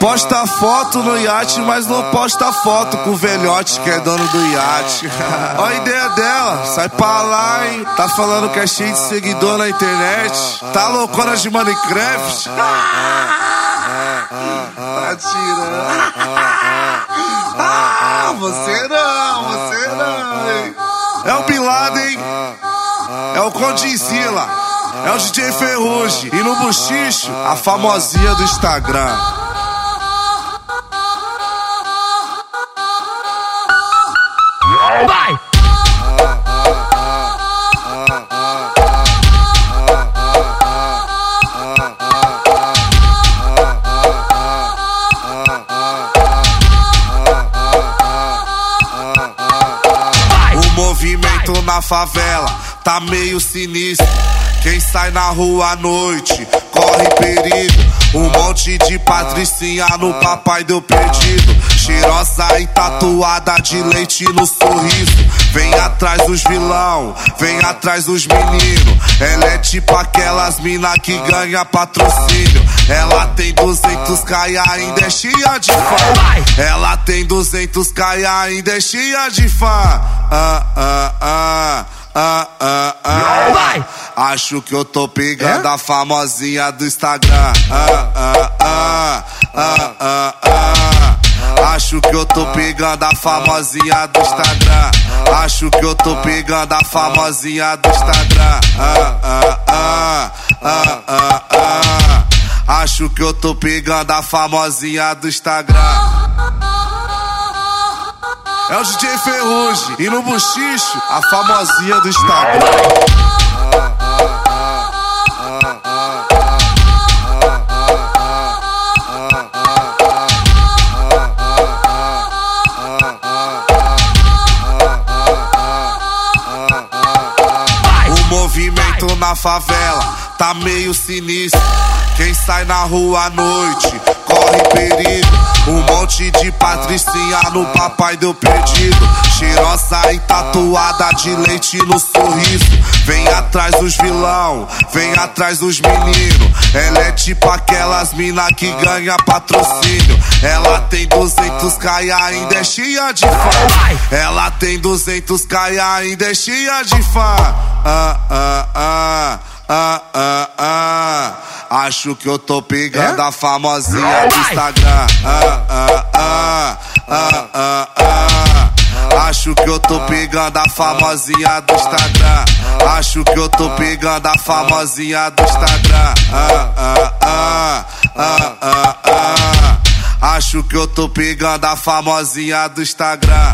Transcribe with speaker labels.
Speaker 1: Posta foto no iate, mas não posta foto com o velhote que é dono do iate. Olha a ideia dela, sai pra lá, hein? Tá falando que é cheio de seguidor na internet. Tá loucona de Minecraft? Tá tirando. Ah, você não, você não, hein? É o Bin Laden, é o Condizila, é o DJ Ferrugem. E no buchicho, a famosinha do Instagram.
Speaker 2: Vai!
Speaker 1: O movimento na favela tá meio sinistro. Quem sai na rua à noite corre perigo. Um monte de patricinha no papai deu perdido. Cheirosa e tatuada de leite no sorriso. Vem atrás dos vilão, vem atrás dos meninos. Ela é tipo aquelas mina que ganha patrocínio. Ela tem 200k e ainda é cheia de fã. Ela tem 200k e ainda é cheia de fã. Ah, ah, ah. Ah, ah, ah.
Speaker 2: Vai!
Speaker 1: Acho que eu tô pegando a famosinha do Instagram. Ah, ah, ah, ah, ah, ah. Acho que eu tô pegando a famosinha do Instagram. Acho que eu tô pegando a famosinha do Instagram. Ah, ah, ah, ah, ah, ah. Acho que eu tô pegando a famosinha do Instagram. É o DJ Ferrugem. E no buchicho, a famosinha do Instagram. Movimento na favela tá meio sinistro. Quem sai na rua à noite perigo. Um monte de patricinha no papai deu perdido. Cheirosa e tatuada de leite no sorriso. Vem atrás dos vilão, vem atrás dos meninos. Ela é tipo aquelas mina que ganha patrocínio. Ela tem 200k e ainda é cheia de fã. Ela tem 200k e ainda é cheia de fã. Ah, ah, ah, ah, ah, ah. Acho que eu tô pegando a famosinha do Instagram. Ah, ah, ah, ah, ah, ah. Acho que eu tô pegando a famosinha do Instagram. Acho que eu tô pegando a famosinha do Instagram. Ah, ah, ah, ah, ah, ah. Acho que eu tô pegando a famosinha do Instagram.